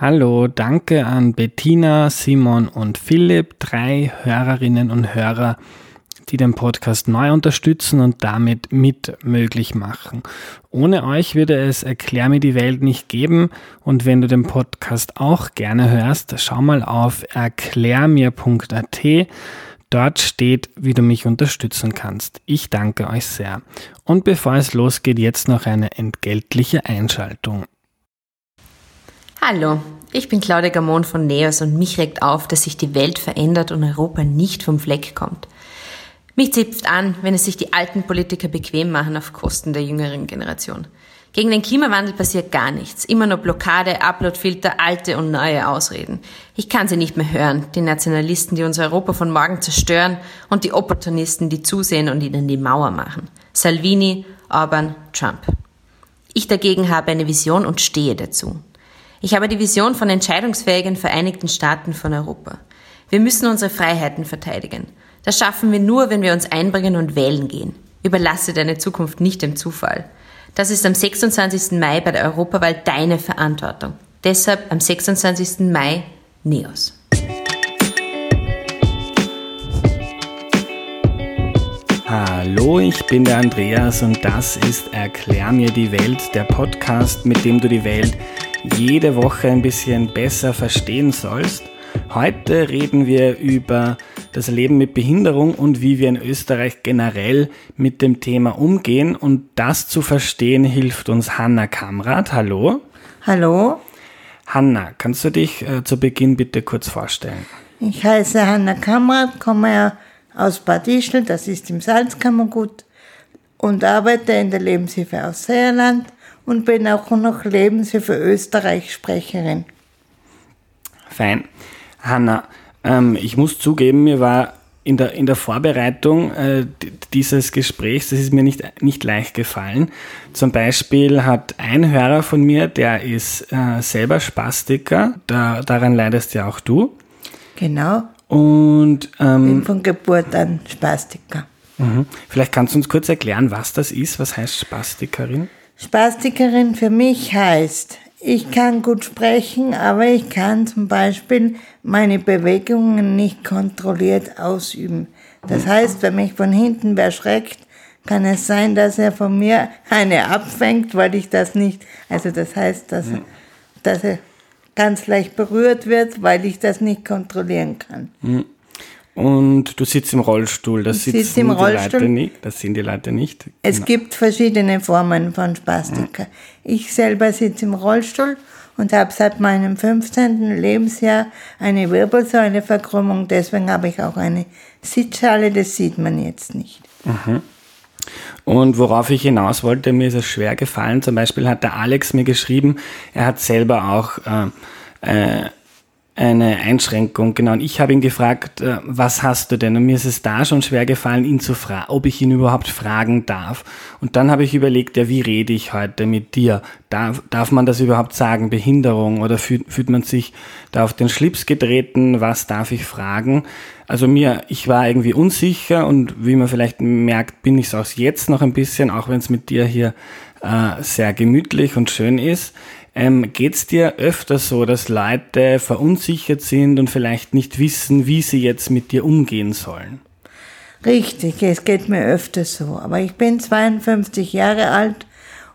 Hallo, danke an Bettina, Simon und Philipp, drei Hörerinnen und Hörer, die den Podcast neu unterstützen und damit mit möglich machen. Ohne euch würde es Erklär mir die Welt nicht geben und wenn du den Podcast auch gerne hörst, schau mal auf erklärmir.at. Dort steht, wie du mich unterstützen kannst. Ich danke euch sehr. Und bevor es losgeht, jetzt noch eine entgeltliche Einschaltung. Hallo, ich bin Claudia Gamon von NEOS und mich regt auf, dass sich die Welt verändert und Europa nicht vom Fleck kommt. Mich zipft an, wenn es sich die alten Politiker bequem machen auf Kosten der jüngeren Generation. Gegen den Klimawandel passiert gar nichts. Immer nur Blockade, Uploadfilter, alte und neue Ausreden. Ich kann sie nicht mehr hören. Die Nationalisten, die unser Europa von morgen zerstören und die Opportunisten, die zusehen und ihnen die Mauer machen. Salvini, Orban, Trump. Ich dagegen habe eine Vision und stehe dazu. Ich habe die Vision von entscheidungsfähigen Vereinigten Staaten von Europa. Wir müssen unsere Freiheiten verteidigen. Das schaffen wir nur, wenn wir uns einbringen und wählen gehen. Überlasse deine Zukunft nicht dem Zufall. Das ist am 26. Mai bei der Europawahl deine Verantwortung. Deshalb am 26. Mai NEOS. Hallo, ich bin der Andreas und das ist Erklär mir die Welt, der Podcast, mit dem du die Welt jede Woche ein bisschen besser verstehen sollst. Heute reden wir über das Leben mit Behinderung und wie wir in Österreich generell mit dem Thema umgehen. Und das zu verstehen hilft uns Hanna Kamrat. Hallo. Hallo. Hanna, kannst du dich äh, zu Beginn bitte kurz vorstellen? Ich heiße Hanna Kamrat, komme aus Bad Ischl, das ist im Salzkammergut, und arbeite in der Lebenshilfe aus Seerland und bin auch noch Lebenshilfe Österreich Sprecherin. Fein. Hanna, ähm, ich muss zugeben, mir war in der, in der Vorbereitung äh, dieses Gesprächs, das ist mir nicht, nicht leicht gefallen. Zum Beispiel hat ein Hörer von mir, der ist äh, selber Spastiker, da, daran leidest ja auch du. Genau. Und ähm, bin von Geburt an Spastiker. Mhm. Vielleicht kannst du uns kurz erklären, was das ist. Was heißt Spastikerin? Spastikerin für mich heißt, ich kann gut sprechen, aber ich kann zum Beispiel meine Bewegungen nicht kontrolliert ausüben. Das heißt, wenn mich von hinten wer schreckt, kann es sein, dass er von mir eine abfängt, weil ich das nicht, also das heißt, dass, er, dass er ganz leicht berührt wird, weil ich das nicht kontrollieren kann. Und du sitzt im Rollstuhl, das sitzen die Rollstuhl. Leute nicht, das sind die Leute nicht. Es Genau. gibt verschiedene Formen von Spastika. Ich selber sitze im Rollstuhl und habe seit meinem 15. Lebensjahr eine Wirbelsäuleverkrümmung. Deswegen habe ich auch eine Sitzschale, das sieht man jetzt nicht. Und worauf ich hinaus wollte, mir ist es schwer gefallen. Zum Beispiel hat der Alex mir geschrieben, er hat selber auch äh, äh, eine Einschränkung. Genau, und ich habe ihn gefragt, äh, was hast du denn? Und mir ist es da schon schwer gefallen, ihn zu fragen, ob ich ihn überhaupt fragen darf. Und dann habe ich überlegt, ja, wie rede ich heute mit dir? Darf, darf man das überhaupt sagen, Behinderung? Oder fühlt, fühlt man sich da auf den Schlips getreten? Was darf ich fragen? Also mir, ich war irgendwie unsicher und wie man vielleicht merkt, bin ich es auch jetzt noch ein bisschen, auch wenn es mit dir hier äh, sehr gemütlich und schön ist. Ähm, Geht es dir öfter so, dass Leute verunsichert sind und vielleicht nicht wissen, wie sie jetzt mit dir umgehen sollen? Richtig, es geht mir öfter so. Aber ich bin 52 Jahre alt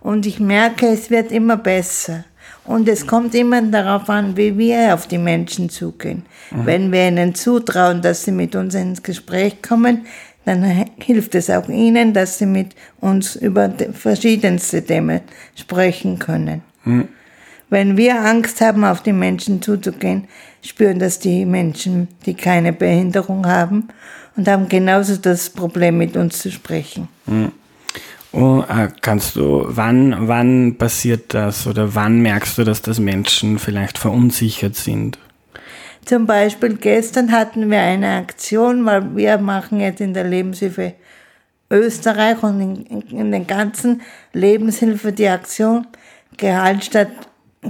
und ich merke, es wird immer besser. Und es kommt immer darauf an, wie wir auf die Menschen zugehen. Wenn wir ihnen zutrauen, dass sie mit uns ins Gespräch kommen, dann hilft es auch ihnen, dass sie mit uns über verschiedenste Themen sprechen können. Wenn wir Angst haben, auf die Menschen zuzugehen, spüren das die Menschen, die keine Behinderung haben und haben genauso das Problem, mit uns zu sprechen. Oh, äh, kannst du, wann, wann passiert das oder wann merkst du, dass das Menschen vielleicht verunsichert sind? Zum Beispiel gestern hatten wir eine Aktion, weil wir machen jetzt in der Lebenshilfe Österreich und in, in den ganzen Lebenshilfe die Aktion Gehalt statt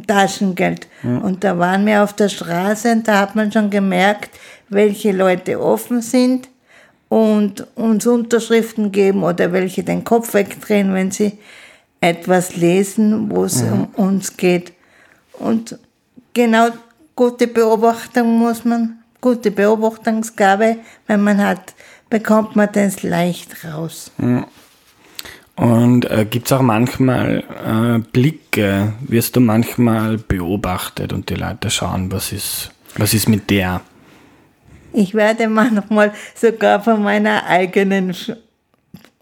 Taschengeld. Und da waren wir auf der Straße und da hat man schon gemerkt, welche Leute offen sind und uns Unterschriften geben oder welche den Kopf wegdrehen, wenn sie etwas lesen, wo es um uns geht. Und genau gute Beobachtung muss man, gute Beobachtungsgabe, wenn man hat, bekommt man das leicht raus. Und äh, gibt es auch manchmal äh, Blicke, wirst du manchmal beobachtet und die Leute schauen, was ist, was ist mit der? Ich werde manchmal sogar von meiner eigenen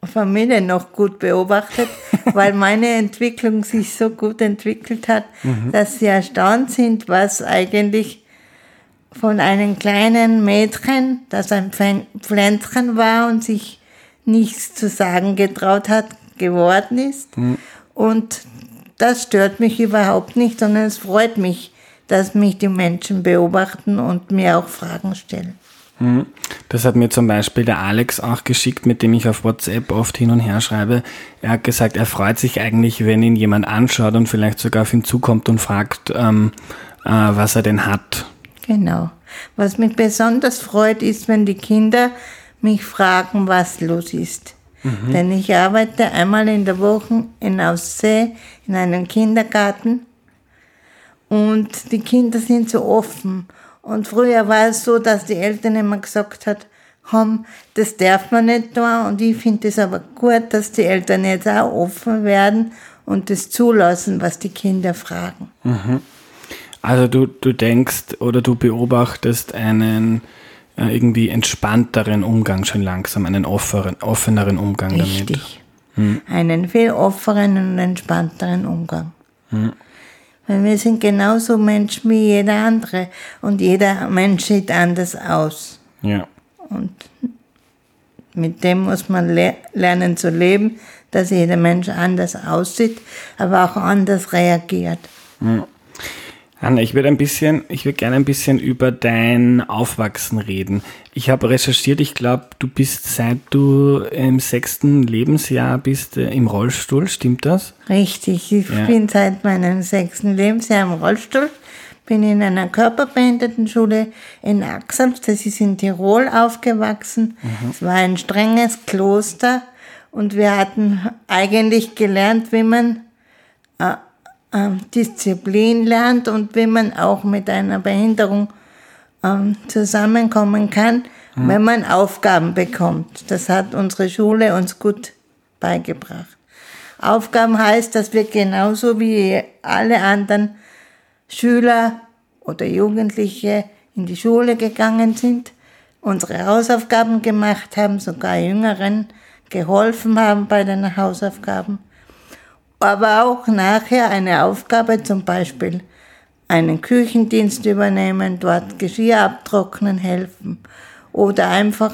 Familie noch gut beobachtet, weil meine Entwicklung sich so gut entwickelt hat, mhm. dass sie erstaunt sind, was eigentlich von einem kleinen Mädchen, das ein Pflänzchen war und sich nichts zu sagen getraut hat, geworden ist. Mhm. Und das stört mich überhaupt nicht, sondern es freut mich, dass mich die Menschen beobachten und mir auch Fragen stellen. Mhm. Das hat mir zum Beispiel der Alex auch geschickt, mit dem ich auf WhatsApp oft hin und her schreibe. Er hat gesagt, er freut sich eigentlich, wenn ihn jemand anschaut und vielleicht sogar auf ihn zukommt und fragt, ähm, äh, was er denn hat. Genau. Was mich besonders freut, ist, wenn die Kinder mich fragen, was los ist. Mhm. Denn ich arbeite einmal in der Woche in Aussee in einem Kindergarten und die Kinder sind so offen und früher war es so, dass die Eltern immer gesagt haben, das darf man nicht tun. Und ich finde es aber gut, dass die Eltern jetzt auch offen werden und das zulassen, was die Kinder fragen. Mhm. Also du, du denkst oder du beobachtest einen irgendwie entspannteren Umgang schon langsam, einen offeren, offeneren Umgang Richtig. damit. Hm. Einen viel offeneren und entspannteren Umgang. Hm. Weil wir sind genauso Menschen wie jeder andere und jeder Mensch sieht anders aus. Ja. Und mit dem muss man le lernen zu leben, dass jeder Mensch anders aussieht, aber auch anders reagiert. Ja. Anna, ich würde ein bisschen, ich würde gerne ein bisschen über dein Aufwachsen reden. Ich habe recherchiert, ich glaube, du bist seit du im sechsten Lebensjahr bist äh, im Rollstuhl, stimmt das? Richtig, ich ja. bin seit meinem sechsten Lebensjahr im Rollstuhl, bin in einer Körperbehindertenschule in Axams, das ist in Tirol aufgewachsen. Mhm. Es war ein strenges Kloster und wir hatten eigentlich gelernt, wie man äh, ähm, Disziplin lernt und wie man auch mit einer Behinderung ähm, zusammenkommen kann, mhm. wenn man Aufgaben bekommt. Das hat unsere Schule uns gut beigebracht. Aufgaben heißt, dass wir genauso wie alle anderen Schüler oder Jugendliche in die Schule gegangen sind, unsere Hausaufgaben gemacht haben, sogar Jüngeren geholfen haben bei den Hausaufgaben aber auch nachher eine Aufgabe, zum Beispiel einen Küchendienst übernehmen, dort Geschirr abtrocknen helfen oder einfach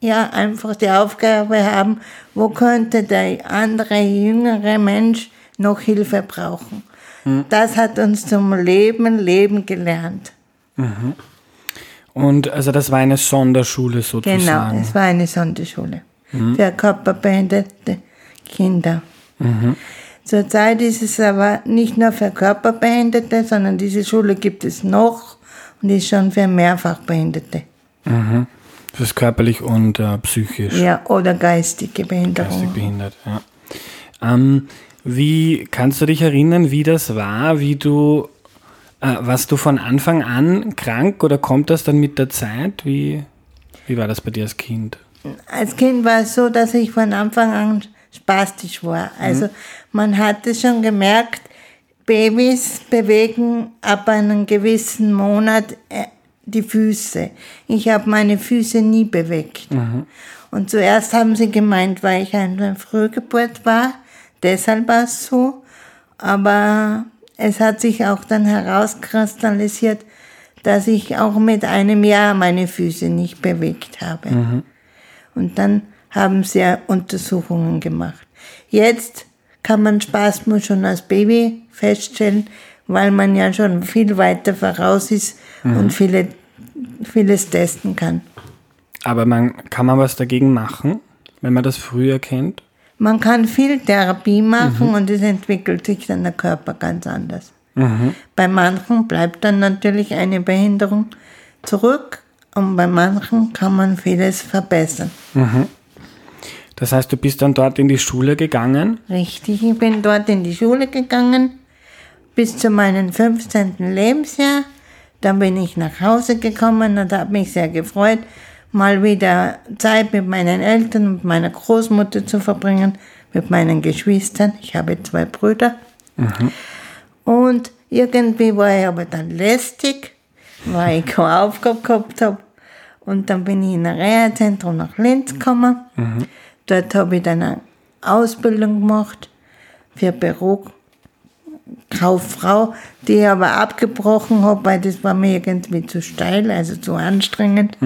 ja einfach die Aufgabe haben, wo könnte der andere jüngere Mensch noch Hilfe brauchen. Mhm. Das hat uns zum Leben leben gelernt. Mhm. Und also das war eine Sonderschule sozusagen. Genau, es war eine Sonderschule mhm. für körperbehinderte Kinder. Zurzeit ist es aber nicht nur für Körperbehinderte, sondern diese Schule gibt es noch und ist schon für Mehrfachbehinderte. Mhm. Das ist körperlich und äh, psychisch. Ja, oder geistige Behinderung. Geistig behindert, ja. Ähm, wie kannst du dich erinnern, wie das war, wie du, äh, warst du von Anfang an krank oder kommt das dann mit der Zeit? Wie, wie war das bei dir als Kind? Als Kind war es so, dass ich von Anfang an spastisch war. Also mhm. man hat es schon gemerkt, Babys bewegen ab einem gewissen Monat äh, die Füße. Ich habe meine Füße nie bewegt. Mhm. Und zuerst haben sie gemeint, weil ich eine Frühgeburt war, deshalb war es so. Aber es hat sich auch dann herauskristallisiert, dass ich auch mit einem Jahr meine Füße nicht bewegt habe. Mhm. Und dann haben sie Untersuchungen gemacht. Jetzt kann man Spasmus schon als Baby feststellen, weil man ja schon viel weiter voraus ist mhm. und viele, vieles testen kann. Aber man, kann man was dagegen machen, wenn man das früher kennt? Man kann viel Therapie machen mhm. und es entwickelt sich dann der Körper ganz anders. Mhm. Bei manchen bleibt dann natürlich eine Behinderung zurück und bei manchen kann man vieles verbessern. Mhm. Das heißt, du bist dann dort in die Schule gegangen? Richtig, ich bin dort in die Schule gegangen, bis zu meinem 15. Lebensjahr. Dann bin ich nach Hause gekommen und habe mich sehr gefreut, mal wieder Zeit mit meinen Eltern und meiner Großmutter zu verbringen, mit meinen Geschwistern. Ich habe zwei Brüder. Und irgendwie war ich aber dann lästig, weil ich keine Aufgabe gehabt habe. Und dann bin ich in ein Reha-Zentrum nach Linz gekommen. Dort habe ich dann eine Ausbildung gemacht für Bürokauffrau, die ich aber abgebrochen habe, weil das war mir irgendwie zu steil, also zu anstrengend.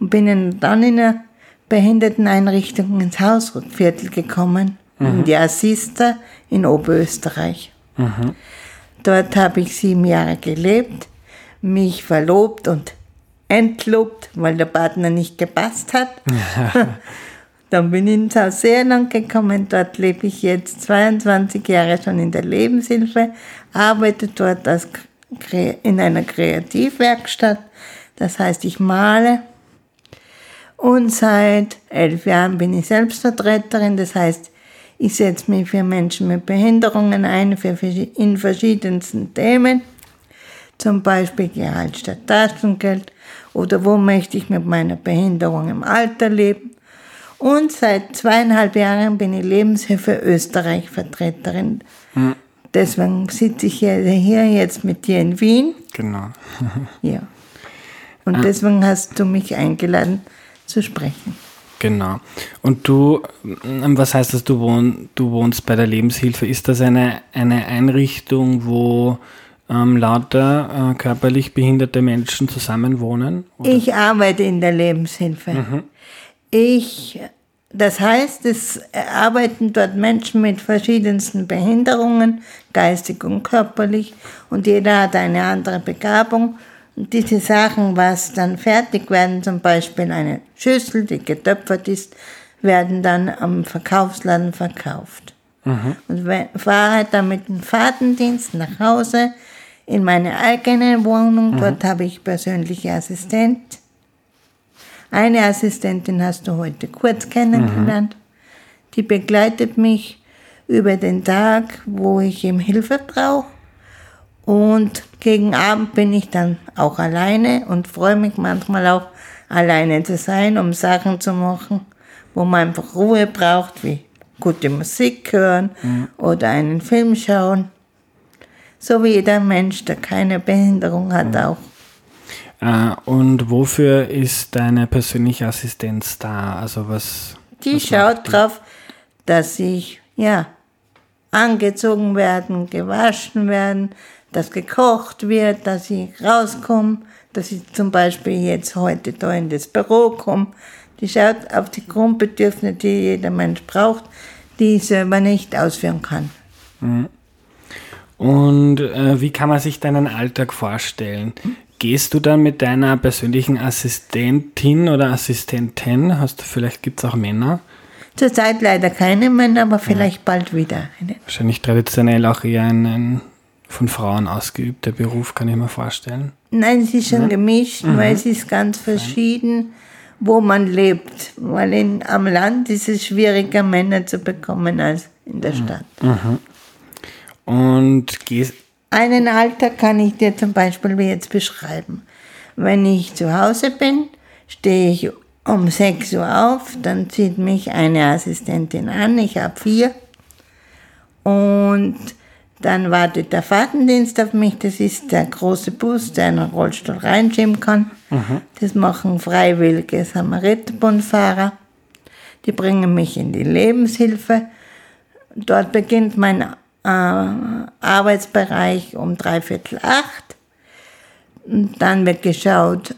Und bin dann in eine Behinderteneinrichtung ins Hausviertel gekommen, in die Assista in Oberösterreich. Dort habe ich sieben Jahre gelebt, mich verlobt und entlobt, weil der Partner nicht gepasst hat. Dann bin ich ins Haus Seeland gekommen. Dort lebe ich jetzt 22 Jahre schon in der Lebenshilfe, arbeite dort als, in einer Kreativwerkstatt. Das heißt, ich male. Und seit elf Jahren bin ich Selbstvertreterin. Das heißt, ich setze mich für Menschen mit Behinderungen ein, für, in verschiedensten Themen. Zum Beispiel Gehalt statt Taschengeld oder wo möchte ich mit meiner Behinderung im Alter leben. Und seit zweieinhalb Jahren bin ich Lebenshilfe Österreich Vertreterin. Deswegen sitze ich hier, jetzt mit dir in Wien. Genau. Ja. Und deswegen hast du mich eingeladen zu sprechen. Genau. Und du, ähm, was heißt das, du, wohn, du wohnst bei der Lebenshilfe? Ist das eine, eine Einrichtung, wo ähm, lauter äh, körperlich behinderte Menschen zusammenwohnen? Oder? Ich arbeite in der Lebenshilfe. Ich, das heißt, es arbeiten dort Menschen mit verschiedensten Behinderungen, geistig und körperlich, und jeder hat eine andere Begabung. Und diese Sachen, was dann fertig werden, zum Beispiel eine Schüssel, die getöpfert ist, werden dann am Verkaufsladen verkauft. Und we- fahre dann mit dem Fahrtendienst nach Hause in meine eigene Wohnung. Dort habe ich persönliche Assistent. Eine Assistentin hast du heute kurz kennengelernt. Die begleitet mich über den Tag, wo ich ihm Hilfe brauche. Und gegen Abend bin ich dann auch alleine und freue mich manchmal auch alleine zu sein, um Sachen zu machen, wo man einfach Ruhe braucht, wie gute Musik hören oder einen Film schauen. So wie jeder Mensch, der keine Behinderung hat, auch. Äh, und wofür ist deine persönliche Assistenz da? Also was? Die schaut drauf, dass ich, ja, angezogen werden, gewaschen werden, dass gekocht wird, dass ich rauskomme, dass ich zum Beispiel jetzt heute da in das Büro komme. Die schaut auf die Grundbedürfnisse, die jeder Mensch braucht, die ich selber nicht ausführen kann. Und äh, wie kann man sich deinen Alltag vorstellen? Gehst du dann mit deiner persönlichen Assistentin oder Assistentin? Hast du vielleicht gibt es auch Männer? Zurzeit leider keine Männer, aber vielleicht bald wieder. Wahrscheinlich traditionell auch eher ein, von Frauen ausgeübter Beruf, kann ich mir vorstellen. Nein, es ist schon gemischt, weil es ist ganz verschieden, wo man lebt. Weil in, am Land ist es schwieriger, Männer zu bekommen als in der Stadt. Und gehst, Einen Alltag kann ich dir zum Beispiel wie jetzt beschreiben. Wenn ich zu Hause bin, stehe ich um 6 Uhr auf, dann zieht mich eine Assistentin an, ich habe vier. Und dann wartet der Fahrtendienst auf mich, das ist der große Bus, der in einen Rollstuhl reinschieben kann. Das machen freiwillige Samariterbundfahrer. Die bringen mich in die Lebenshilfe. Dort beginnt mein äh, Arbeitsbereich um dreiviertel acht. Und dann wird geschaut,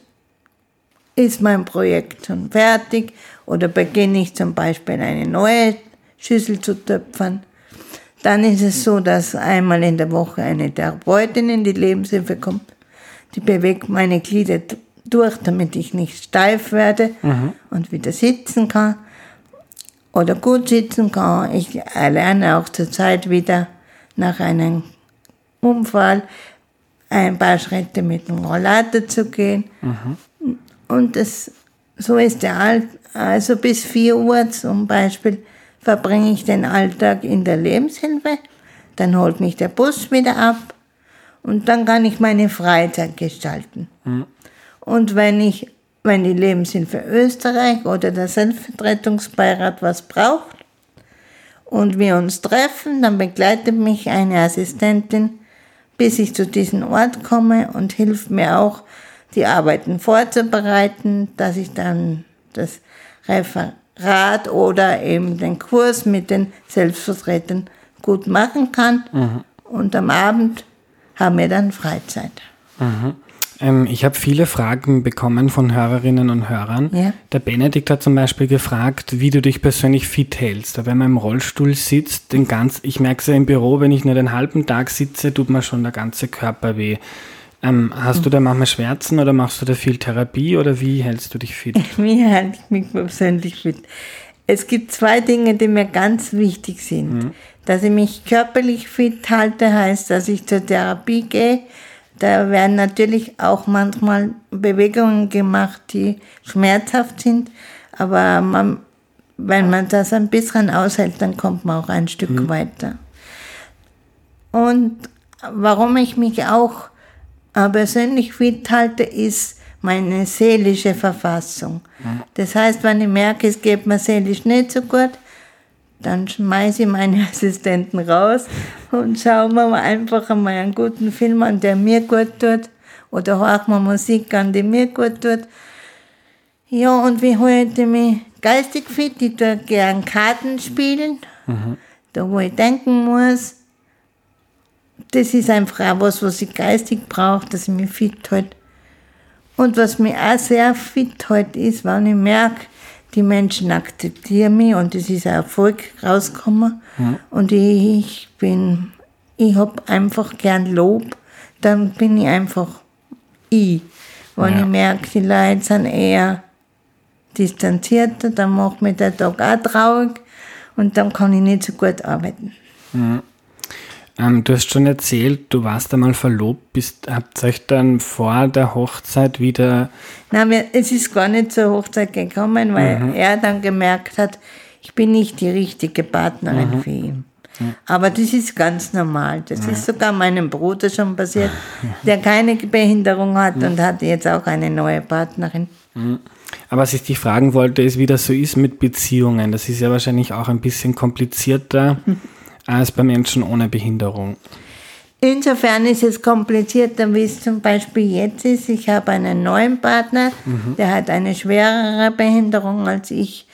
ist mein Projekt schon fertig oder beginne ich zum Beispiel eine neue Schüssel zu töpfern. Dann ist es so, dass einmal in der Woche eine Therapeutin in die Lebenshilfe kommt. Die bewegt meine Glieder durch, damit ich nicht steif werde und wieder sitzen kann oder gut sitzen kann. Ich erlerne auch zurzeit wieder nach einem Unfall ein paar Schritte mit dem Rollator zu gehen. Und das, so ist der Alltag. Also bis 4 Uhr zum Beispiel verbringe ich den Alltag in der Lebenshilfe. dann holt mich der Bus wieder ab und dann kann ich meine Freizeit gestalten. Und wenn ich, wenn die Lebenshilfe Österreich oder der Selbstvertretungsbeirat was braucht und wir uns treffen, dann begleitet mich eine Assistentin, bis ich zu diesem Ort komme und hilft mir auch, die Arbeiten vorzubereiten, dass ich dann das Referat oder eben den Kurs mit den Selbstvertretern gut machen kann. Und am Abend haben wir dann Freizeit. Ähm, ich habe viele Fragen bekommen von Hörerinnen und Hörern. Ja. Der Benedikt hat zum Beispiel gefragt, wie du dich persönlich fit hältst. Wenn man im Rollstuhl sitzt, den ganz, ich merke es ja im Büro, wenn ich nur den halben Tag sitze, tut mir schon der ganze Körper weh. Ähm, hast du da manchmal Schmerzen oder machst du da viel Therapie oder wie hältst du dich fit? Wie halte ich mich persönlich fit? Es gibt zwei Dinge, die mir ganz wichtig sind. Dass ich mich körperlich fit halte, heißt, dass ich zur Therapie gehe. Da werden natürlich auch manchmal Bewegungen gemacht, die schmerzhaft sind. Aber man, wenn man das ein bisschen aushält, dann kommt man auch ein Stück weiter. Und warum ich mich auch äh, persönlich fit halte, ist meine seelische Verfassung. Das heißt, wenn ich merke, es geht mir seelisch nicht so gut, dann schmeiße ich meine Assistenten raus und schaue mir einfach einmal einen guten Film an, der mir gut tut. Oder höre mir Musik an, die mir gut tut. Ja, und wie ich mich geistig fit? Ich tue gern Karten spielen, da wo ich denken muss. Das ist einfach auch was, was ich geistig brauche, dass ich mich fit halte. Und was mir auch sehr fit hält, ist, wenn ich merke, die Menschen akzeptieren mich und es ist ein Erfolg rausgekommen. Und ich bin, ich hab einfach gern Lob, dann bin ich einfach ich. Wenn Ja. ich merke, die Leute sind eher distanzierter, dann macht mir der Tag auch traurig und dann kann ich nicht so gut arbeiten. Ähm, du hast schon erzählt, du warst einmal verlobt, bist, habt euch dann vor der Hochzeit wieder Nein, wir, es ist gar nicht zur Hochzeit gekommen, weil er dann gemerkt hat, ich bin nicht die richtige Partnerin für ihn. Aber das ist ganz normal. Das ist sogar meinem Bruder schon passiert, der keine Behinderung hat und hat jetzt auch eine neue Partnerin. Aber was ich dich fragen wollte, ist, wie das so ist mit Beziehungen. Das ist ja wahrscheinlich auch ein bisschen komplizierter als bei Menschen ohne Behinderung. Insofern ist es komplizierter, wie es zum Beispiel jetzt ist. Ich habe einen neuen Partner, der hat eine schwerere Behinderung als ich.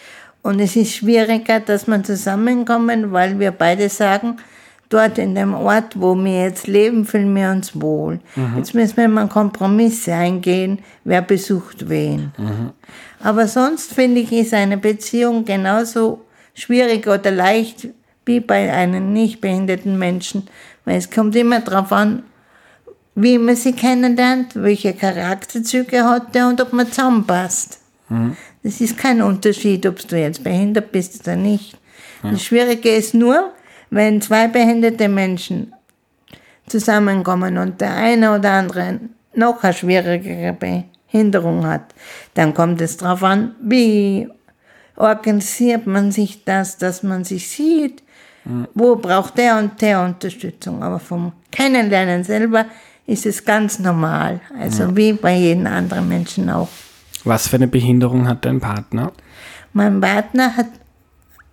Und es ist schwieriger, dass man zusammenkommen, weil wir beide sagen, dort in dem Ort, wo wir jetzt leben, fühlen wir uns wohl. Jetzt müssen wir mal Kompromisse eingehen, wer besucht wen. Aber sonst finde ich, ist eine Beziehung genauso schwierig oder leicht wie bei einem nicht behinderten Menschen. Weil es kommt immer darauf an, wie man sie kennenlernt, welche Charakterzüge hat er und ob man zusammenpasst. Das ist kein Unterschied, ob du jetzt behindert bist oder nicht. Das Schwierige ist nur, wenn zwei behinderte Menschen zusammenkommen und der eine oder andere noch eine schwierigere Behinderung hat, dann kommt es darauf an, wie organisiert man sich das, dass man sich sieht, wo braucht der und der Unterstützung. Aber vom Kennenlernen selber ist es ganz normal, also wie bei jedem anderen Menschen auch. Was für eine Behinderung hat dein Partner? Mein Partner hat,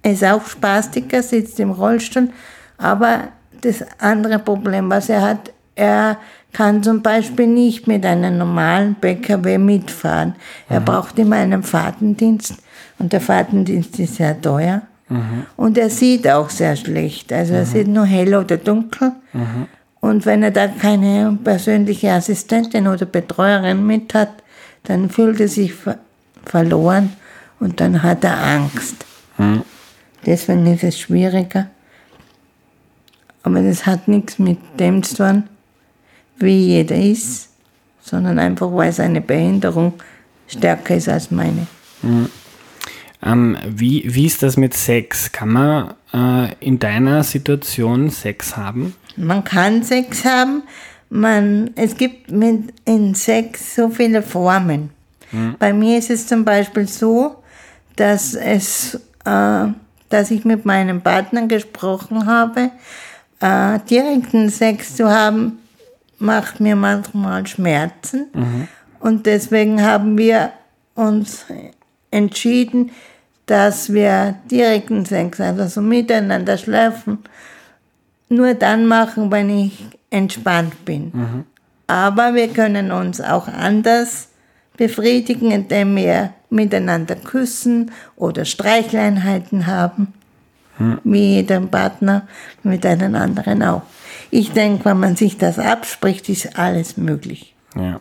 ist auch Spastiker, sitzt im Rollstuhl, aber das andere Problem, was er hat, er kann zum Beispiel nicht mit einem normalen PKW mitfahren. Er braucht immer einen Fahrtendienst und der Fahrtendienst ist sehr teuer. Und er sieht auch sehr schlecht. Also er sieht nur hell oder dunkel. Und wenn er da keine persönliche Assistentin oder Betreuerin mit hat, dann fühlt er sich ver verloren und dann hat er Angst. Deswegen ist es schwieriger. Aber das hat nichts mit dem zu tun, wie jeder ist, sondern einfach, weil seine Behinderung stärker ist als meine. Ähm, wie, wie ist das mit Sex? Kann man äh, in deiner Situation Sex haben? Man kann Sex haben, man, es gibt mit, in Sex so viele Formen. Bei mir ist es zum Beispiel so, dass, es, äh, dass ich mit meinem Partner gesprochen habe, äh, direkten Sex zu haben, macht mir manchmal Schmerzen. Und deswegen haben wir uns entschieden, dass wir direkten Sex, also so miteinander schlafen, nur dann machen, wenn ich entspannt bin. Aber wir können uns auch anders befriedigen, indem wir miteinander küssen oder Streichleinheiten haben, wie jeder Partner mit einem anderen auch. Ich denke, wenn man sich das abspricht, ist alles möglich. Ja.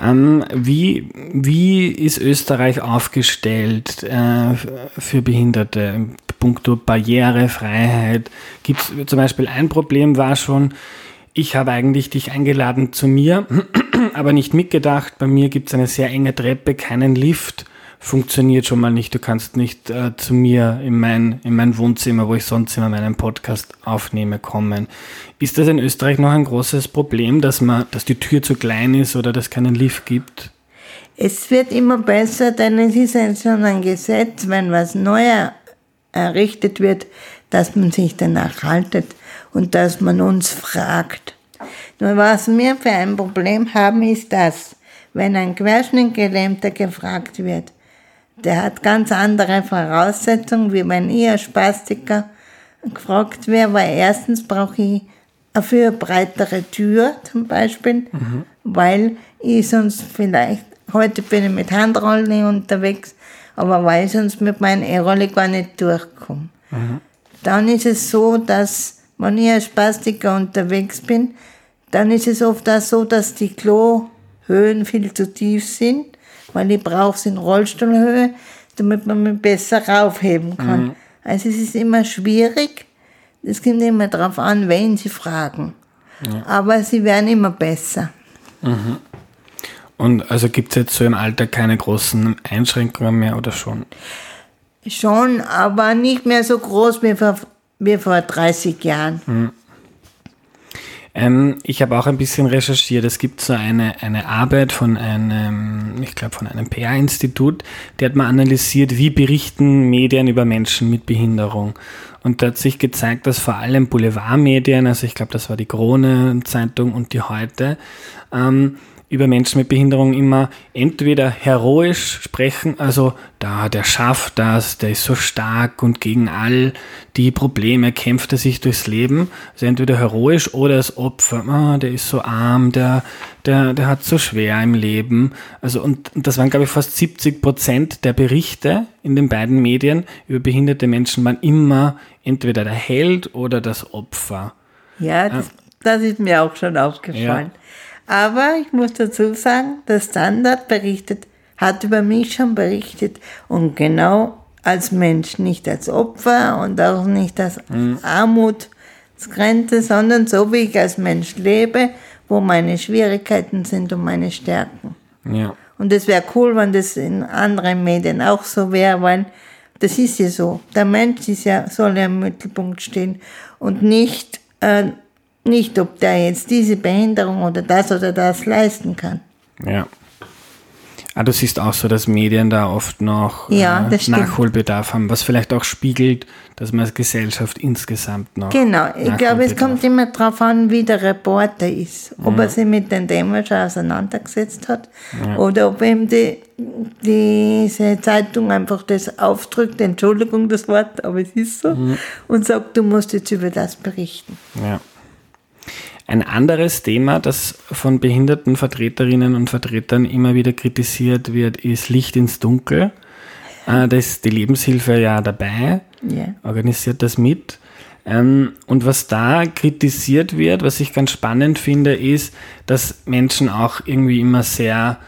Ähm, wie, wie ist Österreich aufgestellt äh, für Behinderte? Punkto Barrierefreiheit. Gibt es zum Beispiel ein Problem war schon, ich habe eigentlich dich eingeladen zu mir, aber nicht mitgedacht. Bei mir gibt es eine sehr enge Treppe, keinen Lift. Funktioniert schon mal nicht. Du kannst nicht äh, zu mir in mein, in mein Wohnzimmer, wo ich sonst immer meinen Podcast aufnehme, kommen. Ist das in Österreich noch ein großes Problem, dass, man, dass die Tür zu klein ist oder dass es keinen Lift gibt? Es wird immer besser, denn es ist ja schon ein Gesetz, wenn was Neues errichtet wird, dass man sich danach haltet und dass man uns fragt. Nur was wir für ein Problem haben, ist das, wenn ein Querschnittgelähmter gefragt wird, der hat ganz andere Voraussetzungen, wie wenn ich als Spastiker gefragt wäre, weil erstens brauche ich eine breitere Tür zum Beispiel, weil ich sonst vielleicht, heute bin ich mit Handrollen unterwegs, aber weil ich sonst mit meinem E-Rolle gar nicht durchkomme. Dann ist es so, dass, wenn ich als Spastiker unterwegs bin, dann ist es oft auch so, dass die Klohöhen viel zu tief sind, weil ich brauche es in Rollstuhlhöhe, damit man mich besser raufheben kann. Also es ist immer schwierig. Es kommt immer darauf an, wen Sie fragen. Aber sie werden immer besser. Und also gibt es jetzt so im Alter keine großen Einschränkungen mehr oder schon? Schon, aber nicht mehr so groß wie vor, wie vor 30 Jahren. Ähm, ich habe auch ein bisschen recherchiert. Es gibt so eine, eine Arbeit von einem, ich glaube, von einem PR-Institut, der hat mal analysiert, wie berichten Medien über Menschen mit Behinderung. Und da hat sich gezeigt, dass vor allem Boulevardmedien, also ich glaube, das war die Krone-Zeitung und die Heute, ähm, über Menschen mit Behinderung immer entweder heroisch sprechen, also da, der schafft das, der ist so stark und gegen all die Probleme kämpft er sich durchs Leben. Also entweder heroisch oder als Opfer, ah, der ist so arm, der, der, der hat so schwer im Leben. Also und, und das waren, glaube ich, fast 70 Prozent der Berichte in den beiden Medien über behinderte Menschen waren immer entweder der Held oder das Opfer. Ja, das, das ist mir auch schon aufgefallen. Aber ich muss dazu sagen, der Standard berichtet, hat über mich schon berichtet und genau als Mensch, nicht als Opfer und auch nicht als Armutsgrenze, sondern so wie ich als Mensch lebe, wo meine Schwierigkeiten sind und meine Stärken. Ja. Und es wäre cool, wenn das in anderen Medien auch so wäre, weil das ist ja so. Der Mensch ist ja, soll ja im Mittelpunkt stehen und nicht, äh, nicht, ob der jetzt diese Behinderung oder das oder das leisten kann. Ja. Ah, du siehst auch so, dass Medien da oft noch Ja, äh, stimmt. Nachholbedarf haben, was vielleicht auch spiegelt, dass man als Gesellschaft insgesamt noch. Genau, ich glaube, es kommt immer darauf an, wie der Reporter ist. Ob er sich mit dem Thema schon auseinandergesetzt hat oder ob ihm die, diese Zeitung einfach das aufdrückt, Entschuldigung das Wort, aber es ist so, und sagt, du musst jetzt über das berichten. Ja. Ein anderes Thema, das von behinderten Vertreterinnen und Vertretern immer wieder kritisiert wird, ist Licht ins Dunkel. Äh, Da ist die Lebenshilfe ja dabei, organisiert das mit. Ähm, Und was da kritisiert wird, was ich ganz spannend finde, ist, dass Menschen auch irgendwie immer sehr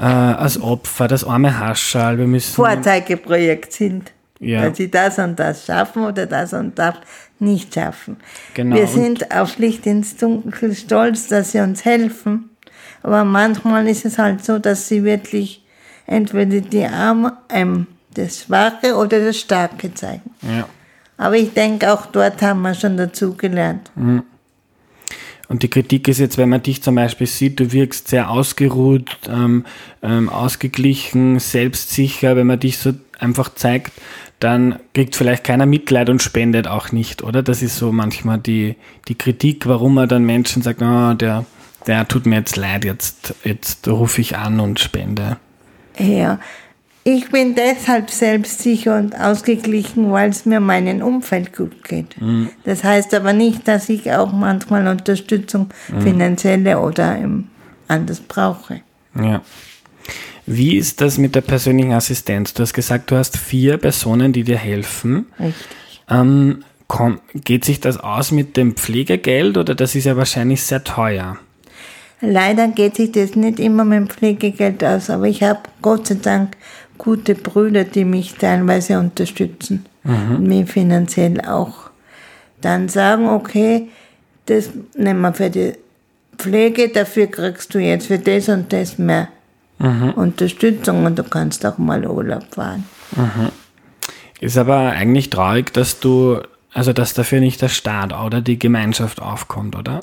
äh, als Opfer, das arme Haschal, wir müssen... Vorzeigeprojekt sind. Ja. Weil sie das und das schaffen oder das und das nicht schaffen. Genau, Wir sind auf Licht ins Dunkel stolz, dass sie uns helfen. Aber manchmal ist es halt so, dass sie wirklich entweder die Arme, ähm, das Schwache oder das Starke zeigen. Ja. Aber ich denke, auch dort haben wir schon dazugelernt. Und die Kritik ist jetzt, wenn man dich zum Beispiel sieht, du wirkst sehr ausgeruht, ähm, ähm, ausgeglichen, selbstsicher. Wenn man dich so einfach zeigt, dann kriegt vielleicht keiner Mitleid und spendet auch nicht, oder? Das ist so manchmal die, die Kritik, warum man dann Menschen sagt, oh, der, der tut mir jetzt leid, jetzt, jetzt rufe ich an und spende. Ja, ich bin deshalb selbstsicher und ausgeglichen, weil es mir meinem Umfeld gut geht. Mhm. Das heißt aber nicht, dass ich auch manchmal Unterstützung mhm. finanzielle oder anders brauche. Ja. Wie ist das mit der persönlichen Assistenz? Du hast gesagt, du hast vier Personen, die dir helfen. Richtig. Ähm, komm, geht sich das aus mit dem Pflegegeld oder das ist ja wahrscheinlich sehr teuer? Leider geht sich das nicht immer mit dem Pflegegeld aus, aber ich habe Gott sei Dank gute Brüder, die mich teilweise unterstützen mhm. und mich finanziell auch. Dann sagen, okay, das nehmen wir für die Pflege, dafür kriegst du jetzt für das und das mehr mhm. Unterstützung und du kannst auch mal Urlaub fahren. Mhm. Ist aber eigentlich traurig, dass du, also dass dafür nicht der Staat oder die Gemeinschaft aufkommt, oder?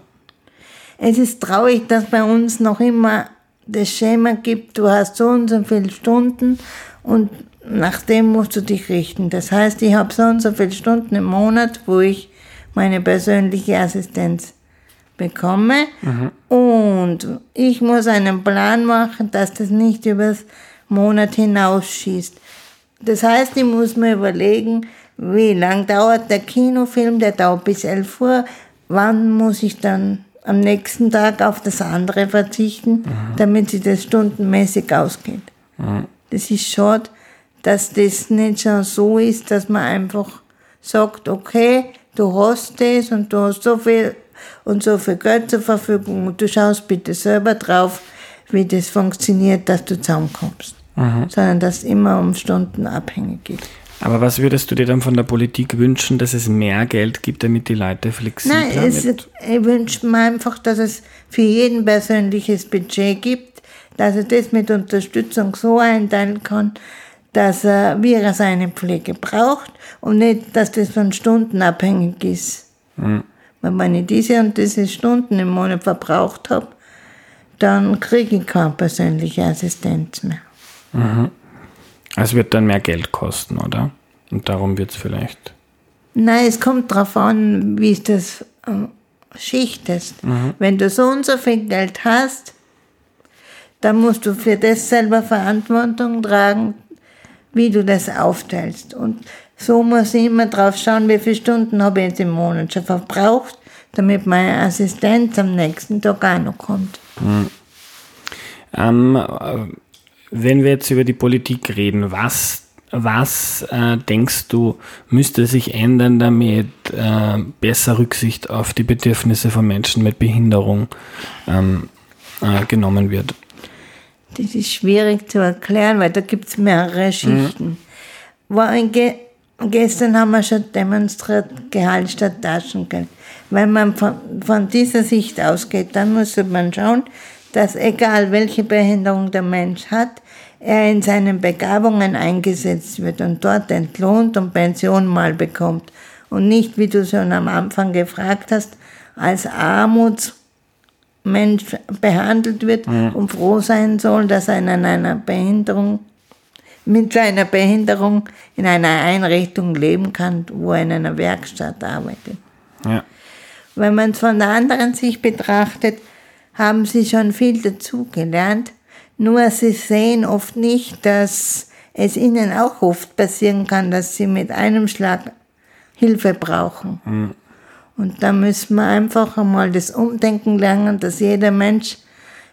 Es ist traurig, dass bei uns noch immer das Schema gibt, du hast so und so viele Stunden und nach dem musst du dich richten. Das heißt, ich habe so und so viele Stunden im Monat, wo ich meine persönliche Assistenz bekomme. Mhm. Und ich muss einen Plan machen, dass das nicht übers Monat hinausschießt. Das heißt, ich muss mir überlegen, wie lang dauert der Kinofilm, der dauert bis 11 Uhr, wann muss ich dann am nächsten Tag auf das andere verzichten, mhm. damit sich das stundenmäßig ausgeht. Mhm. Das ist schade, dass das nicht schon so ist, dass man einfach sagt, okay, du hast das und du hast so viel und so viel Geld zur Verfügung und du schaust bitte selber drauf, wie das funktioniert, dass du zusammenkommst. Mhm. Sondern dass es immer um Stunden abhängig ist. Aber was würdest du dir dann von der Politik wünschen, dass es mehr Geld gibt, damit die Leute flexibler Nein, es, ich wünsche mir einfach, dass es für jeden persönliches Budget gibt, dass er das mit Unterstützung so einteilen kann, dass er, wie er seine Pflege braucht und nicht, dass das von Stunden abhängig ist. Mhm. Wenn ich diese und diese Stunden im Monat verbraucht habe, dann kriege ich keine persönliche Assistenz mehr. Mhm. Es wird dann mehr Geld kosten, oder? Und darum wird es vielleicht. Nein, es kommt darauf an, wie du das äh, schichtest. Mhm. Wenn du so und so viel Geld hast, dann musst du für das selber Verantwortung tragen, wie du das aufteilst. Und so muss ich immer drauf schauen, wie viele Stunden habe ich jetzt im Monat schon verbraucht, damit meine Assistenz am nächsten Tag auch noch kommt. Mhm. Ähm, äh, wenn wir jetzt über die Politik reden, was, was äh, denkst du, müsste sich ändern, damit äh, besser Rücksicht auf die Bedürfnisse von Menschen mit Behinderung ähm, äh, genommen wird? Das ist schwierig zu erklären, weil da gibt es mehrere Schichten. Mhm. Gestern haben wir schon demonstriert, Gehalt statt Taschengeld. Wenn man von, von dieser Sicht ausgeht, dann muss man schauen, dass egal welche Behinderung der Mensch hat, er in seinen Begabungen eingesetzt wird und dort entlohnt und Pension mal bekommt und nicht, wie du schon am Anfang gefragt hast, als Armutsmensch behandelt wird mhm. und froh sein soll, dass er in einer Behinderung mit seiner Behinderung in einer Einrichtung leben kann, wo er in einer Werkstatt arbeitet. Ja. Wenn man es von der anderen Sicht betrachtet, haben sie schon viel dazugelernt, nur sie sehen oft nicht, dass es ihnen auch oft passieren kann, dass sie mit einem Schlag Hilfe brauchen. Mhm. Und da müssen wir einfach einmal das Umdenken lernen, dass jeder Mensch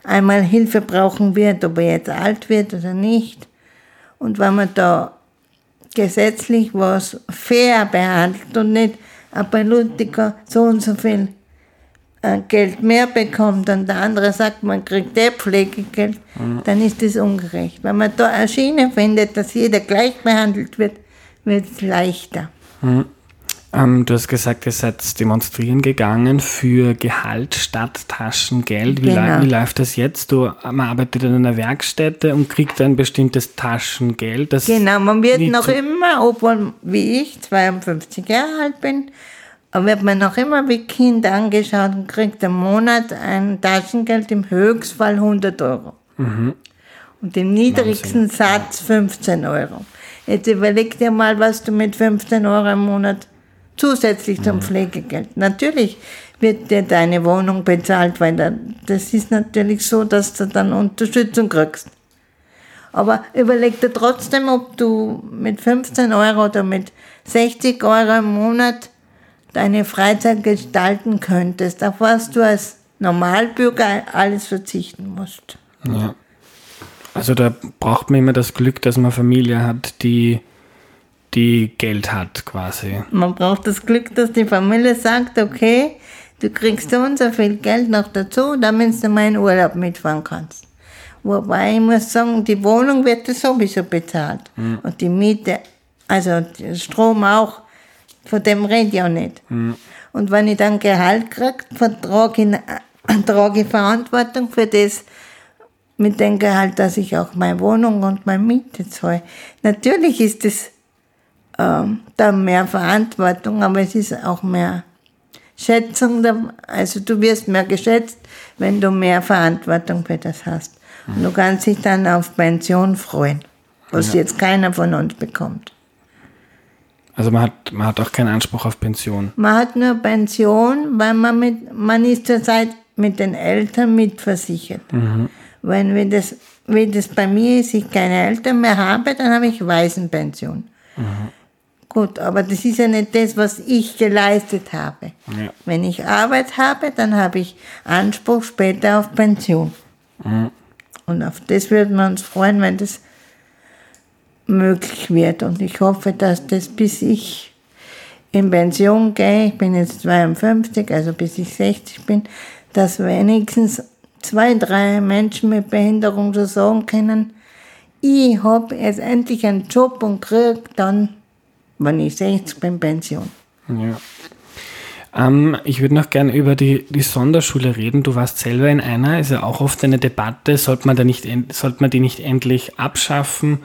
einmal Hilfe brauchen wird, ob er jetzt alt wird oder nicht. Und wenn man da gesetzlich was fair behandelt und nicht ein Politiker so und so viel äh, Geld mehr bekommt und der andere sagt, man kriegt der Pflegegeld, mhm. dann ist das ungerecht. Wenn man da eine Schiene findet, dass jeder gleich behandelt wird, wird es leichter. Mhm. Ähm, du hast gesagt, ihr seid demonstrieren gegangen für Gehalt statt Taschengeld. Wie, genau. wie läuft das jetzt? Du, man arbeitet in einer Werkstätte und kriegt ein bestimmtes Taschengeld. genau, man wird noch immer, obwohl wie ich 52 Jahre alt bin, wird man noch immer wie Kind angeschaut und kriegt im Monat ein Taschengeld im Höchstfall 100 Euro. Mhm. Und im niedrigsten Wahnsinn. Satz 15 Euro. Jetzt überleg dir mal, was du mit 15 Euro im Monat zusätzlich zum Pflegegeld. Natürlich wird dir deine Wohnung bezahlt, weil das ist natürlich so, dass du dann Unterstützung kriegst. Aber überleg dir trotzdem, ob du mit 15 Euro oder mit 60 Euro im Monat deine Freizeit gestalten könntest, auf was du als Normalbürger alles verzichten musst. Ja. Also da braucht man immer das Glück, dass man Familie hat, die, die Geld hat quasi. Man braucht das Glück, dass die Familie sagt, okay, du kriegst so und so viel Geld noch dazu, damit du meinen Urlaub mitfahren kannst. Wobei ich muss sagen, die Wohnung wird sowieso bezahlt. Mhm. Und die Miete, also Strom auch, von dem rede ich auch nicht. Mhm. Und wenn ich dann Gehalt kriege, vertrage ich, trage ich Verantwortung für das, mit dem Gehalt, dass ich auch meine Wohnung und meine Miete zahle. Natürlich ist es ähm, da mehr Verantwortung, aber es ist auch mehr Schätzung. Also du wirst mehr geschätzt, wenn du mehr Verantwortung für das hast. Und du kannst dich dann auf Pension freuen, was ja. jetzt keiner von uns bekommt. Also man hat, man hat auch keinen Anspruch auf Pension. Man hat nur Pension, weil man mit, man ist zurzeit mit den Eltern mitversichert. Mhm. Wenn, wenn, das, wenn das bei mir ist, ich keine Eltern mehr habe, dann habe ich Waisenpension. Mhm. Gut, aber das ist ja nicht das, was ich geleistet habe. Ja. Wenn ich Arbeit habe, dann habe ich Anspruch später auf Pension. Mhm. Und auf das würden wir uns freuen, wenn das möglich wird. Und ich hoffe, dass das bis ich in Pension gehe, ich bin jetzt 52, also bis ich 60 bin, dass wenigstens zwei, drei Menschen mit Behinderung so sagen können, ich habe jetzt endlich einen Job und kriege dann, wenn ich 60 bin, Pension. Ja. Ähm, ich würde noch gerne über die, die Sonderschule reden. Du warst selber in einer, ist ja auch oft eine Debatte, sollte man, da nicht, sollte man die nicht endlich abschaffen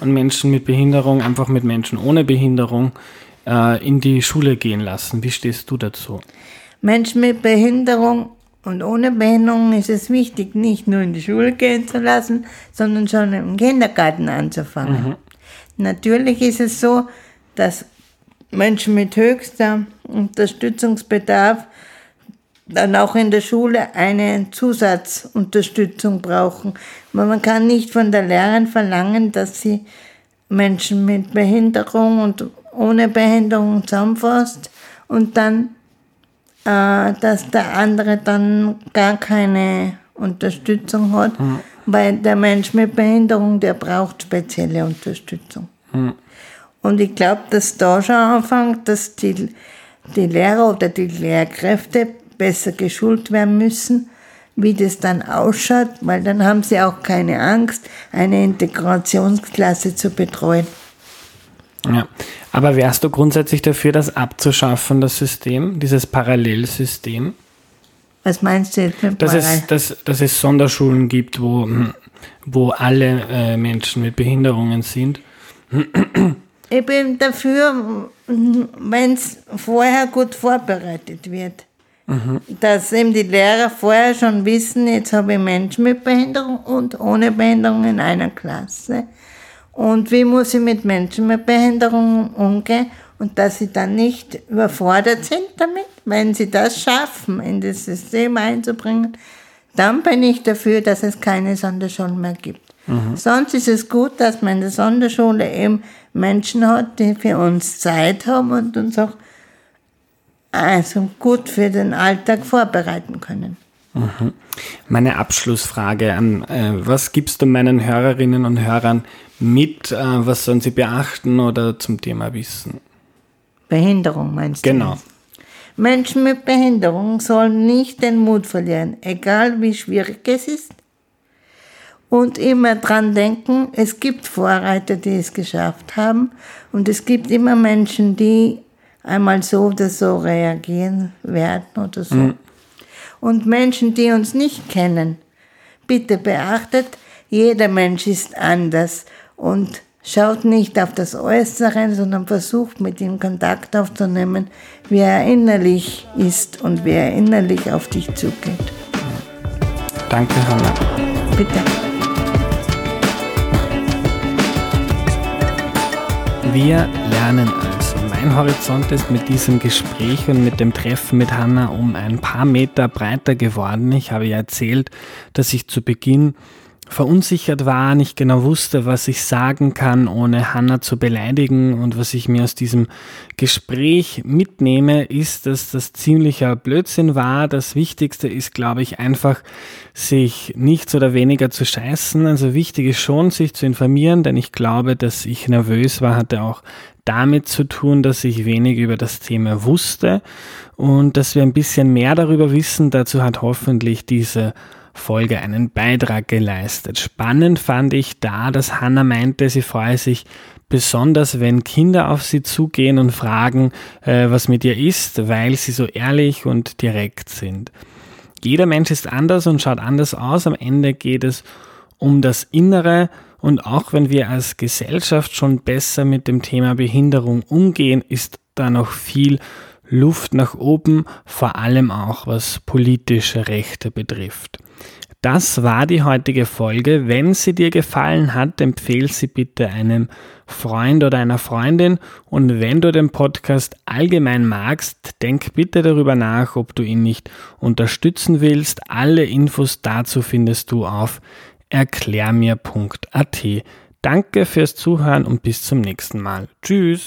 und Menschen mit Behinderung einfach mit Menschen ohne Behinderung äh, in die Schule gehen lassen. Wie stehst du dazu? Menschen mit Behinderung und ohne Behinderung ist es wichtig, nicht nur in die Schule gehen zu lassen, sondern schon im Kindergarten anzufangen. Mhm. Natürlich ist es so, dass Menschen mit höchster Unterstützungsbedarf dann auch in der Schule eine Zusatzunterstützung brauchen. Man kann nicht von der Lehrerin verlangen, dass sie Menschen mit Behinderung und ohne Behinderung zusammenfasst und dann äh, dass der andere dann gar keine Unterstützung hat, mhm. weil der Mensch mit Behinderung, der braucht spezielle Unterstützung. Mhm. Und ich glaube, dass da schon anfängt, dass die, die Lehrer oder die Lehrkräfte besser geschult werden müssen, wie das dann ausschaut, weil dann haben sie auch keine Angst, eine Integrationsklasse zu betreuen. Ja, aber wärst du grundsätzlich dafür, das abzuschaffen, das System, dieses Parallelsystem? Was meinst du jetzt mit dass es, dass, dass es Sonderschulen gibt, wo, wo alle äh, Menschen mit Behinderungen sind? Ich bin dafür, wenn es vorher gut vorbereitet wird. Dass eben die Lehrer vorher schon wissen, jetzt habe ich Menschen mit Behinderung und ohne Behinderung in einer Klasse und wie muss ich mit Menschen mit Behinderung umgehen und dass sie dann nicht überfordert sind damit. Wenn sie das schaffen, in das System einzubringen, dann bin ich dafür, dass es keine Sonderschulen mehr gibt. Mhm. Sonst ist es gut, dass man in der Sonderschule eben Menschen hat, die für uns Zeit haben und uns auch also gut für den Alltag vorbereiten können. Mhm. Meine Abschlussfrage an, äh, was gibst du meinen Hörerinnen und Hörern mit, äh, was sollen sie beachten oder zum Thema Wissen? Behinderung meinst genau. du? Genau. Menschen mit Behinderung sollen nicht den Mut verlieren, egal wie schwierig es ist. Und immer dran denken, es gibt Vorreiter, die es geschafft haben. Und es gibt immer Menschen, die einmal so oder so reagieren werden oder so. Mhm. Und Menschen, die uns nicht kennen, bitte beachtet, jeder Mensch ist anders und schaut nicht auf das Äußere, sondern versucht mit ihm Kontakt aufzunehmen, wie er innerlich ist und wie er innerlich auf dich zugeht. Danke, Hanna. Bitte. Wir lernen also. Mein Horizont ist mit diesem Gespräch und mit dem Treffen mit Hanna um ein paar Meter breiter geworden. Ich habe ja erzählt, dass ich zu Beginn verunsichert war, nicht genau wusste, was ich sagen kann, ohne Hannah zu beleidigen. Und was ich mir aus diesem Gespräch mitnehme, ist, dass das ziemlicher Blödsinn war. Das Wichtigste ist, glaube ich, einfach, sich nichts oder weniger zu scheißen. Also wichtig ist schon, sich zu informieren, denn ich glaube, dass ich nervös war, hatte auch damit zu tun, dass ich wenig über das Thema wusste und dass wir ein bisschen mehr darüber wissen. Dazu hat hoffentlich diese Folge einen Beitrag geleistet. Spannend fand ich da, dass Hannah meinte, sie freue sich besonders, wenn Kinder auf sie zugehen und fragen, äh, was mit ihr ist, weil sie so ehrlich und direkt sind. Jeder Mensch ist anders und schaut anders aus. Am Ende geht es um das Innere und auch wenn wir als Gesellschaft schon besser mit dem Thema Behinderung umgehen, ist da noch viel Luft nach oben, vor allem auch was politische Rechte betrifft. Das war die heutige Folge. Wenn sie dir gefallen hat, empfehle sie bitte einem Freund oder einer Freundin. Und wenn du den Podcast allgemein magst, denk bitte darüber nach, ob du ihn nicht unterstützen willst. Alle Infos dazu findest du auf erklärmir.at. Danke fürs Zuhören und bis zum nächsten Mal. Tschüss.